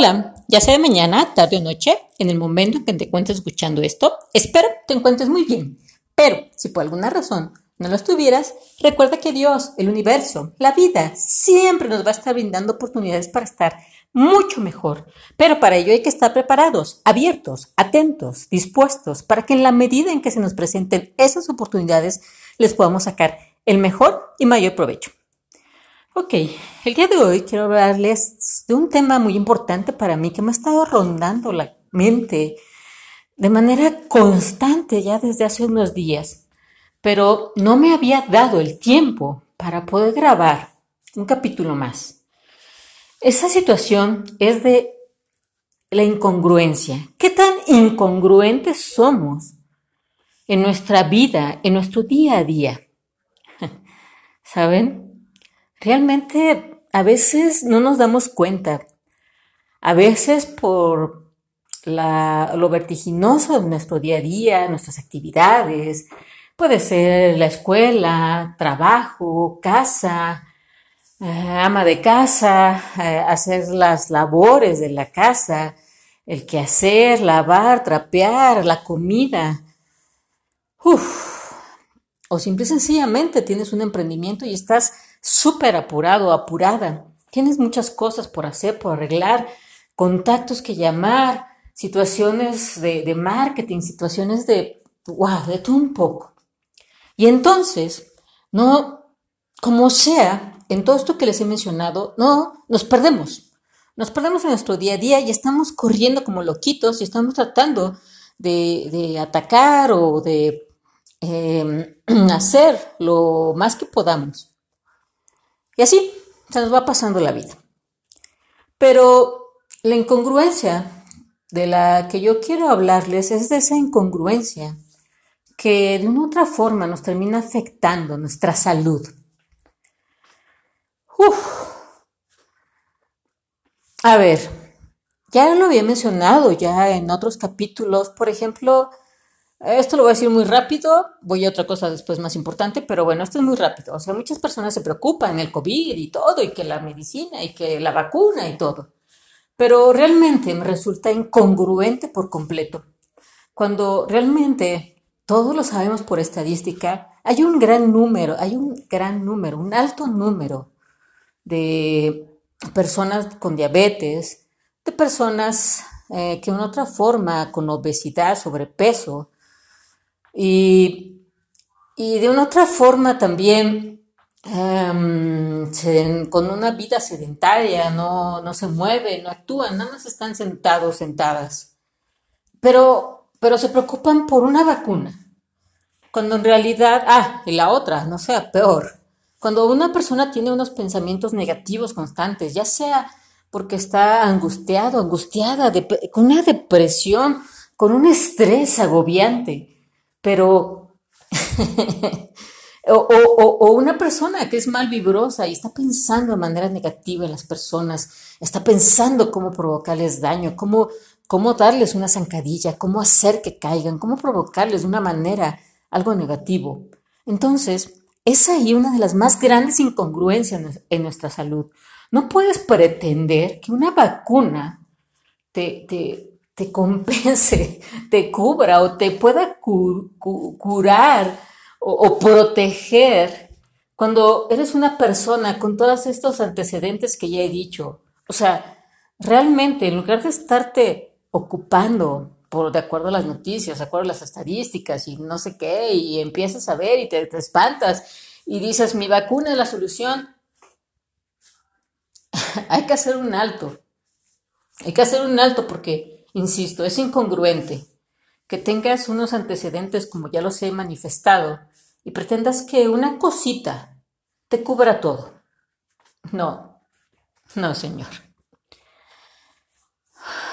Hola, ya sea de mañana, tarde o noche, en el momento en que te encuentres escuchando esto, espero te encuentres muy bien. Pero si por alguna razón no lo estuvieras, recuerda que Dios, el universo, la vida, siempre nos va a estar brindando oportunidades para estar mucho mejor. Pero para ello hay que estar preparados, abiertos, atentos, dispuestos, para que en la medida en que se nos presenten esas oportunidades les podamos sacar el mejor y mayor provecho. Ok, el día de hoy quiero hablarles de un tema muy importante para mí que me ha estado rondando la mente de manera constante ya desde hace unos días, pero no me había dado el tiempo para poder grabar un capítulo más. Esa situación es de la incongruencia. ¿Qué tan incongruentes somos en nuestra vida, en nuestro día a día? ¿Saben? Realmente a veces no nos damos cuenta. A veces por lo vertiginoso de nuestro día a día, nuestras actividades, puede ser la escuela, trabajo, casa, eh, ama de casa, eh, hacer las labores de la casa, el quehacer, lavar, trapear, la comida. O simple y sencillamente tienes un emprendimiento y estás súper apurado, apurada. Tienes muchas cosas por hacer, por arreglar, contactos que llamar, situaciones de, marketing, situaciones de, wow, de todo un poco. Y entonces, no, como sea, en todo esto que les he mencionado, no, nos perdemos. Nos perdemos en nuestro día a día y estamos corriendo como loquitos y estamos tratando de, atacar o de eh, hacer lo más que podamos y así se nos va pasando la vida. Pero la incongruencia de la que yo quiero hablarles es de esa incongruencia que de una otra forma nos termina afectando nuestra salud. A ver, ya lo había mencionado ya en otros capítulos, por ejemplo, esto lo voy a decir muy rápido, voy a otra cosa después más importante, pero bueno, esto es muy rápido. O sea, muchas personas se preocupan, el COVID y todo, y que la medicina y que la vacuna y todo. Pero realmente me resulta incongruente por completo. Cuando realmente todos lo sabemos por estadística, hay un gran número, hay un gran número, un alto número de personas con diabetes, de personas eh, que en otra forma con obesidad, sobrepeso, y, de una otra forma también, em, con una vida sedentaria, no, se mueven, no actúan, nada más están sentados, sentadas. Pero, pero se preocupan por una vacuna. Cuando en realidad, ah, y la otra, no sea peor. Cuando una persona tiene unos pensamientos negativos constantes, ya sea porque está angustiado, angustiada, con una depresión, con un estrés agobiante, pero o, una persona que es mal vibrosa y está pensando de manera negativa en las personas, está pensando cómo provocarles daño, cómo, cómo darles una zancadilla, cómo hacer que caigan, cómo provocarles de una manera algo negativo. Entonces, es ahí una de las más grandes incongruencias en nuestra salud. No puedes pretender que una vacuna te, te, te compense, te cubra o te pueda curar o, proteger cuando eres una persona con todos estos antecedentes que ya he dicho. O sea, realmente en lugar de estarte ocupando por de acuerdo a las noticias, de acuerdo a las estadísticas y no sé qué, y empiezas a ver y te, te espantas y dices, mi vacuna es la solución, hay que hacer un alto. Hay que hacer un alto porque Insisto, es incongruente que tengas unos antecedentes como ya los he manifestado y pretendas que una cosita te cubra todo. No, no, señor.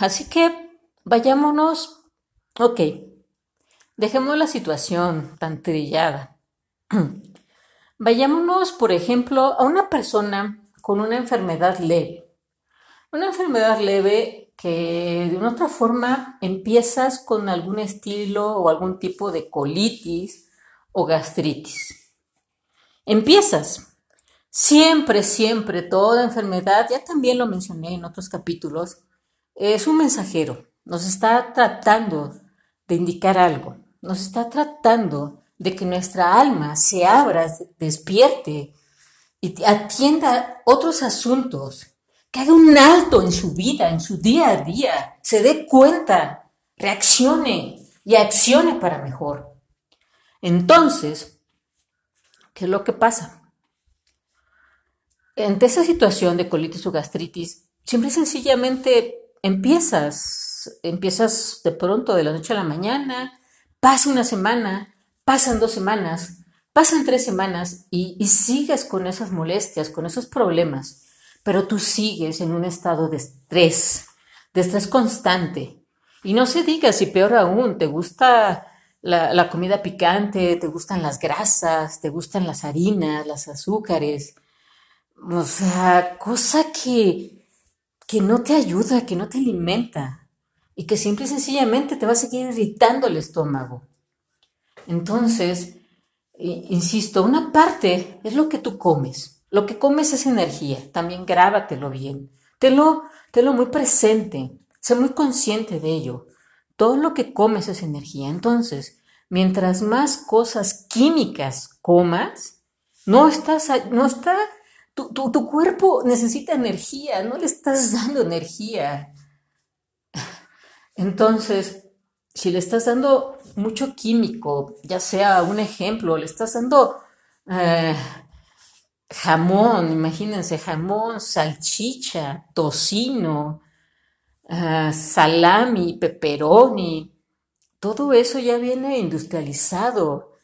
Así que vayámonos, ok, dejemos la situación tan trillada. Vayámonos, por ejemplo, a una persona con una enfermedad leve. Una enfermedad leve que de una otra forma empiezas con algún estilo o algún tipo de colitis o gastritis. Empiezas. Siempre, siempre, toda enfermedad, ya también lo mencioné en otros capítulos, es un mensajero, nos está tratando de indicar algo, nos está tratando de que nuestra alma se abra, despierte y atienda otros asuntos, que haga un alto en su vida, en su día a día, se dé cuenta, reaccione y accione para mejor. Entonces, ¿qué es lo que pasa? Ante esa situación de colitis o gastritis, siempre sencillamente empiezas, empiezas de pronto de la noche a la mañana, pasa una semana, pasan dos semanas, pasan tres semanas y, y sigues con esas molestias, con esos problemas, pero tú sigues en un estado de estrés, de estrés constante. Y no se diga si peor aún, te gusta la, comida picante, te gustan las grasas, te gustan las harinas, las azúcares. O sea, cosa que, que no te ayuda, que no te alimenta y que simple y sencillamente te va a seguir irritando el estómago. Entonces, insisto, una parte es lo que tú comes. Lo que comes es energía. También grábatelo bien. Tenlo, tenlo muy presente. Sé muy consciente de ello. Todo lo que comes es energía. Entonces, mientras más cosas químicas comas, no estás, no está, tu, tu, cuerpo necesita energía, no le estás dando energía. Entonces, si le estás dando mucho químico, ya sea un ejemplo, le estás dando eh, jamón, imagínense, jamón, salchicha, tocino, Ah, salami, pepperoni, todo eso ya viene industrializado.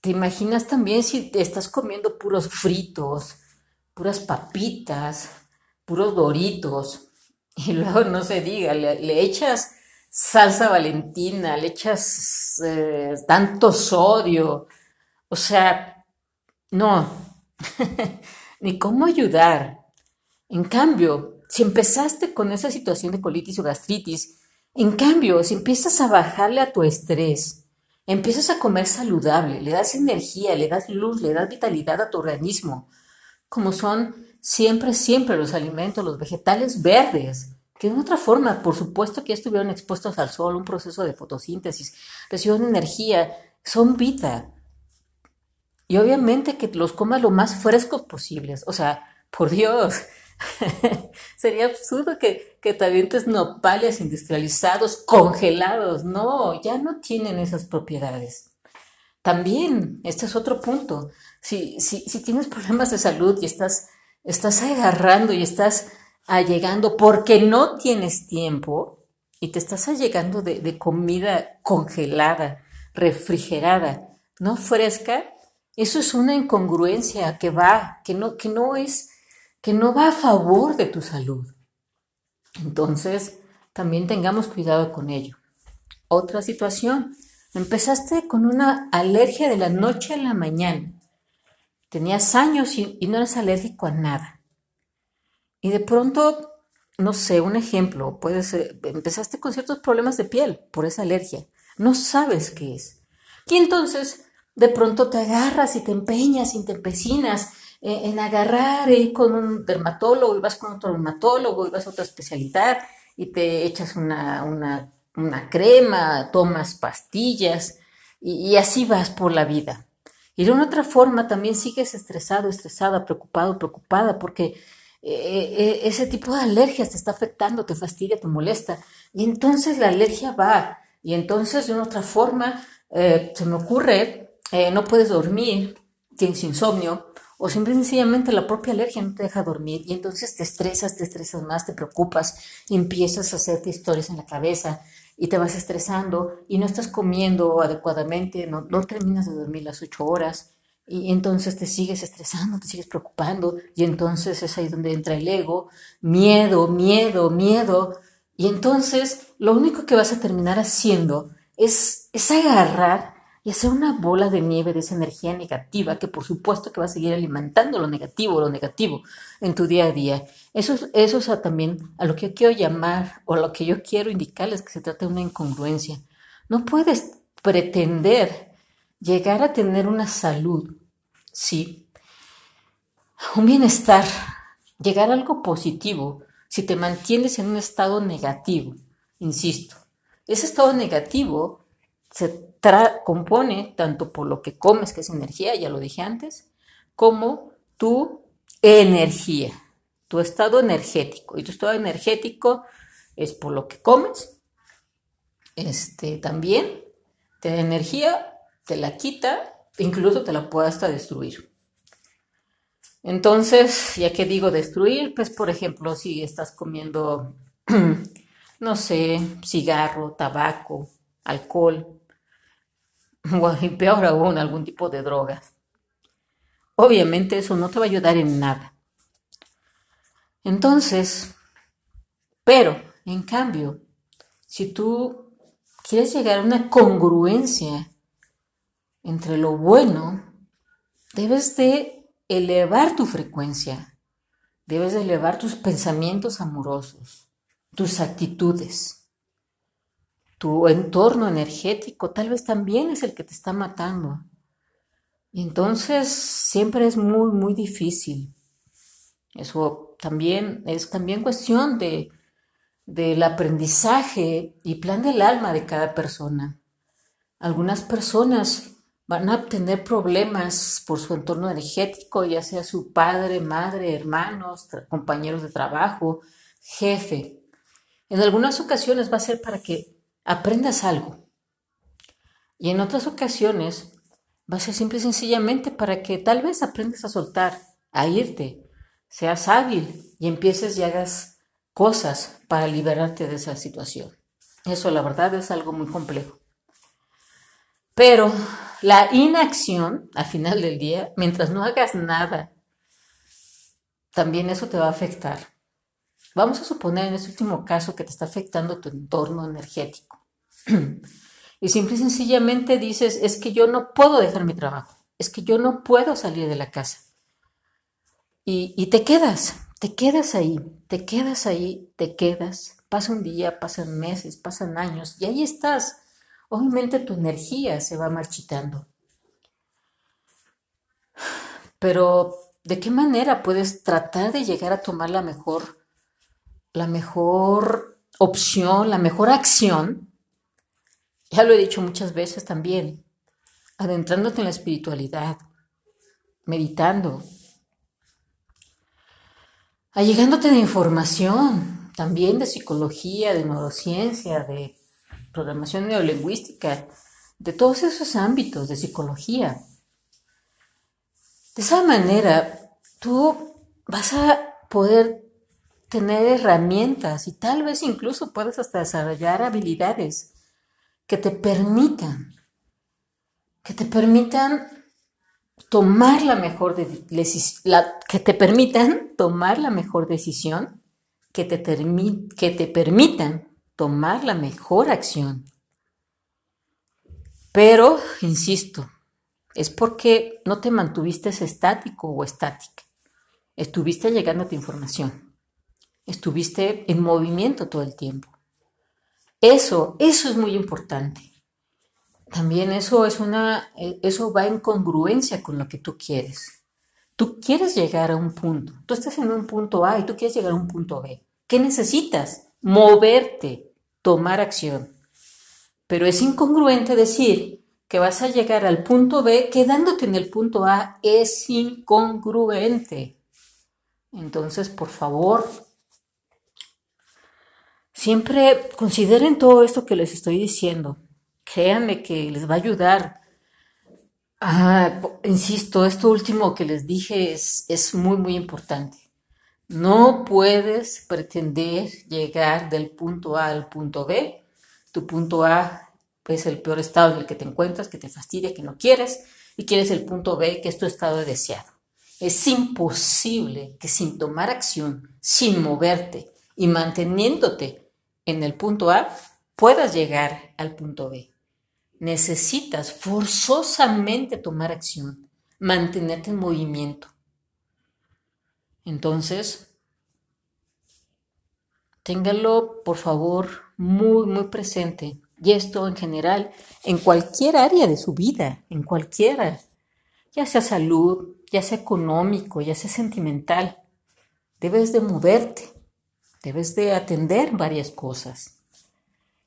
¿Te imaginas también si estás comiendo puros fritos, puras papitas, puros doritos? Y luego no se diga, le, echas salsa valentina, le echas eh, tanto sodio. O sea, no, ni cómo ayudar. En cambio, si empezaste con esa situación de colitis o gastritis, en cambio, si empiezas a bajarle a tu estrés, empiezas a comer saludable, le das energía, le das luz, le das vitalidad a tu organismo, como son siempre, siempre los alimentos, los vegetales verdes, que de otra forma, por supuesto que estuvieron expuestos al sol, un proceso de fotosíntesis, reciben energía, son vida. Y obviamente que los comas lo más frescos posibles. O sea, por Dios, Sería absurdo que, que te avientes nopales industrializados, congelados. No, ya no tienen esas propiedades. También, este es otro punto. Si, si, si tienes problemas de salud y estás, estás agarrando y estás allegando porque no tienes tiempo y te estás allegando de, de comida congelada, refrigerada, no fresca, eso es una incongruencia que va, que no, que no es que no va a favor de tu salud. Entonces, también tengamos cuidado con ello. Otra situación, empezaste con una alergia de la noche a la mañana. Tenías años y, no eras alérgico a nada. Y de pronto, no sé, un ejemplo, puede ser, empezaste con ciertos problemas de piel por esa alergia. No sabes qué es. Y entonces, de pronto te agarras y te empeñas y te empecinas eh, en agarrar ir con un dermatólogo y vas con otro dermatólogo y vas a otra especialidad y te echas una, una, una crema, tomas pastillas y, así vas por la vida. Y de una otra forma también sigues estresado, estresada, preocupado, preocupada porque eh, eh, ese tipo de alergias te está afectando, te fastidia, te molesta. Y entonces la alergia va. Y entonces de una otra forma se me ocurre, no puedes dormir, tienes insomnio, o simple y sencillamente la propia alergia no te deja dormir y entonces te estresas, te estresas más, te preocupas y empiezas a hacerte historias en la cabeza y te vas estresando y no estás comiendo adecuadamente, no, no terminas de dormir las ocho horas y entonces te sigues estresando, te sigues preocupando y entonces es ahí donde entra el ego, miedo, miedo, miedo y entonces lo único que vas a terminar haciendo es, es agarrar y hacer una bola de nieve de esa energía negativa que por supuesto que va a seguir alimentando lo negativo, lo negativo en tu día a día. Eso, es también a lo que yo quiero llamar o a lo que yo quiero indicarles que se trata de una incongruencia. No puedes pretender llegar a tener una salud, sí, un bienestar, llegar a algo positivo si te mantienes en un estado negativo, insisto, ese estado negativo se compone tanto por lo que comes, que es energía, ya lo dije antes, como tu energía, tu estado energético. Y tu estado energético es por lo que comes, este, también te da energía, te la quita, incluso te la puede hasta destruir. Entonces, ya que digo destruir, pues por ejemplo, si estás comiendo, no sé, cigarro, tabaco, alcohol, peor algún tipo de drogas. Obviamente eso no te va a ayudar en nada. Entonces, pero, en cambio, si tú quieres llegar a una congruencia entre lo bueno, debes de elevar tu frecuencia, debes elevar tus pensamientos amorosos, tus actitudes. Tu entorno energético tal vez también es el que te está matando. Entonces siempre es muy, muy difícil. Eso también es también cuestión de, del aprendizaje y plan del alma de cada persona. Algunas personas van a tener problemas por su entorno energético, ya sea su padre, madre, hermanos, compañeros de trabajo, jefe. En algunas ocasiones va a ser para que aprendas algo. Y en otras ocasiones va a ser simple y sencillamente para que tal vez aprendas a soltar, a irte, seas hábil y empieces y hagas cosas para liberarte de esa situación. Eso la verdad es algo muy complejo. Pero la inacción, al final del día, mientras no hagas nada, también eso te va a afectar. Vamos a suponer en este último caso que te está afectando tu entorno energético. Y simple y sencillamente dices, es que yo no puedo dejar mi trabajo, es que yo no puedo salir de la casa. Y, y te quedas, te quedas ahí, te quedas ahí, te quedas. Pasa un día, pasan meses, pasan años y ahí estás obviamente tu energía se va marchitando. Pero, ¿de qué manera puedes tratar de llegar a tomar la mejor, la mejor opción, la mejor acción? Ya lo he dicho muchas veces también, adentrándote en la espiritualidad, meditando, allegándote de información, también de psicología, de neurociencia, de programación neolingüística, de todos esos ámbitos de psicología. De esa manera, tú vas a poder tener herramientas y tal vez incluso puedes hasta desarrollar habilidades que te permitan, que te permitan tomar la mejor que te permitan tomar la mejor decisión, que te, que te permitan tomar la mejor acción. Pero, insisto, es porque no te mantuviste estático o estática. Estuviste llegando a tu información. Estuviste en movimiento todo el tiempo. Eso, eso es muy importante. También eso es una, eso va en congruencia con lo que tú quieres. Tú quieres llegar a un punto. Tú estás en un punto A y tú quieres llegar a un punto B. ¿Qué necesitas? Moverte tomar acción. Pero es incongruente decir que vas a llegar al punto B quedándote en el punto A. Es incongruente. Entonces, por favor, siempre consideren todo esto que les estoy diciendo. Créanme que les va a ayudar. Ah, insisto, esto último que les dije es, es muy, muy importante. No puedes pretender llegar del punto A al punto B. Tu punto A es el peor estado en el que te encuentras, que te fastidia, que no quieres, y quieres el punto B, que es tu estado deseado. Es imposible que sin tomar acción, sin moverte y manteniéndote en el punto A, puedas llegar al punto B. Necesitas forzosamente tomar acción, mantenerte en movimiento. Entonces, téngalo por favor muy, muy presente. Y esto en general, en cualquier área de su vida, en cualquiera, ya sea salud, ya sea económico, ya sea sentimental, debes de moverte. Debes de atender varias cosas.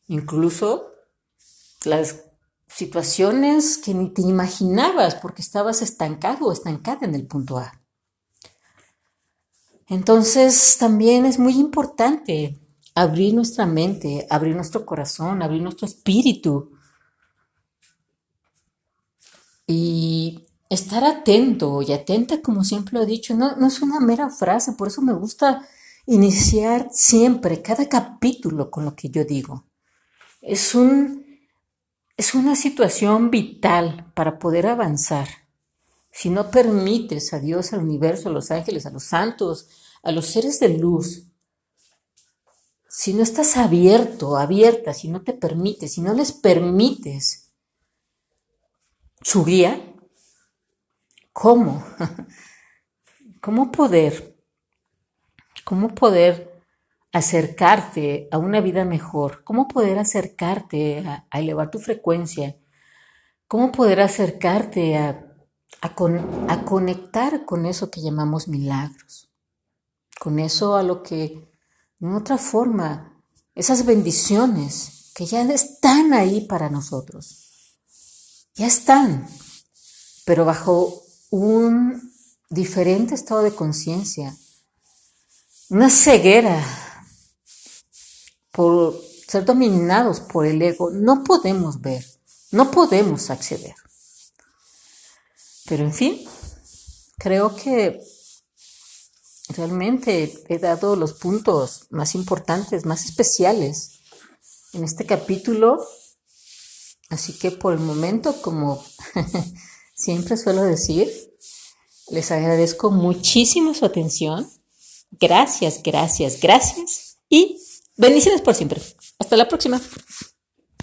Incluso las situaciones que ni te imaginabas porque estabas estancado o estancada en el punto A. Entonces también es muy importante abrir nuestra mente, abrir nuestro corazón, abrir nuestro espíritu y estar atento y atenta, como siempre lo he dicho, no, no es una mera frase, por eso me gusta iniciar siempre cada capítulo con lo que yo digo. Es, un, es una situación vital para poder avanzar. Si no permites a Dios, al universo, a los ángeles, a los santos, a los seres de luz, si no estás abierto, abierta, si no te permites, si no les permites su guía, ¿cómo? ¿Cómo poder? ¿Cómo poder acercarte a una vida mejor? ¿Cómo poder acercarte a, elevar tu frecuencia? ¿Cómo poder acercarte a, a conectar con eso que llamamos milagros? Con eso a lo que en otra forma, esas bendiciones que ya están ahí para nosotros, ya están, pero bajo un diferente estado de conciencia, una ceguera por ser dominados por el ego, no podemos ver, no podemos acceder. Pero en fin, creo que Realmente he dado los puntos más importantes, más especiales en este capítulo. Así que por el momento, como siempre suelo decir, les agradezco muchísimo su atención. Gracias, gracias, gracias. Y bendiciones por siempre. Hasta la próxima.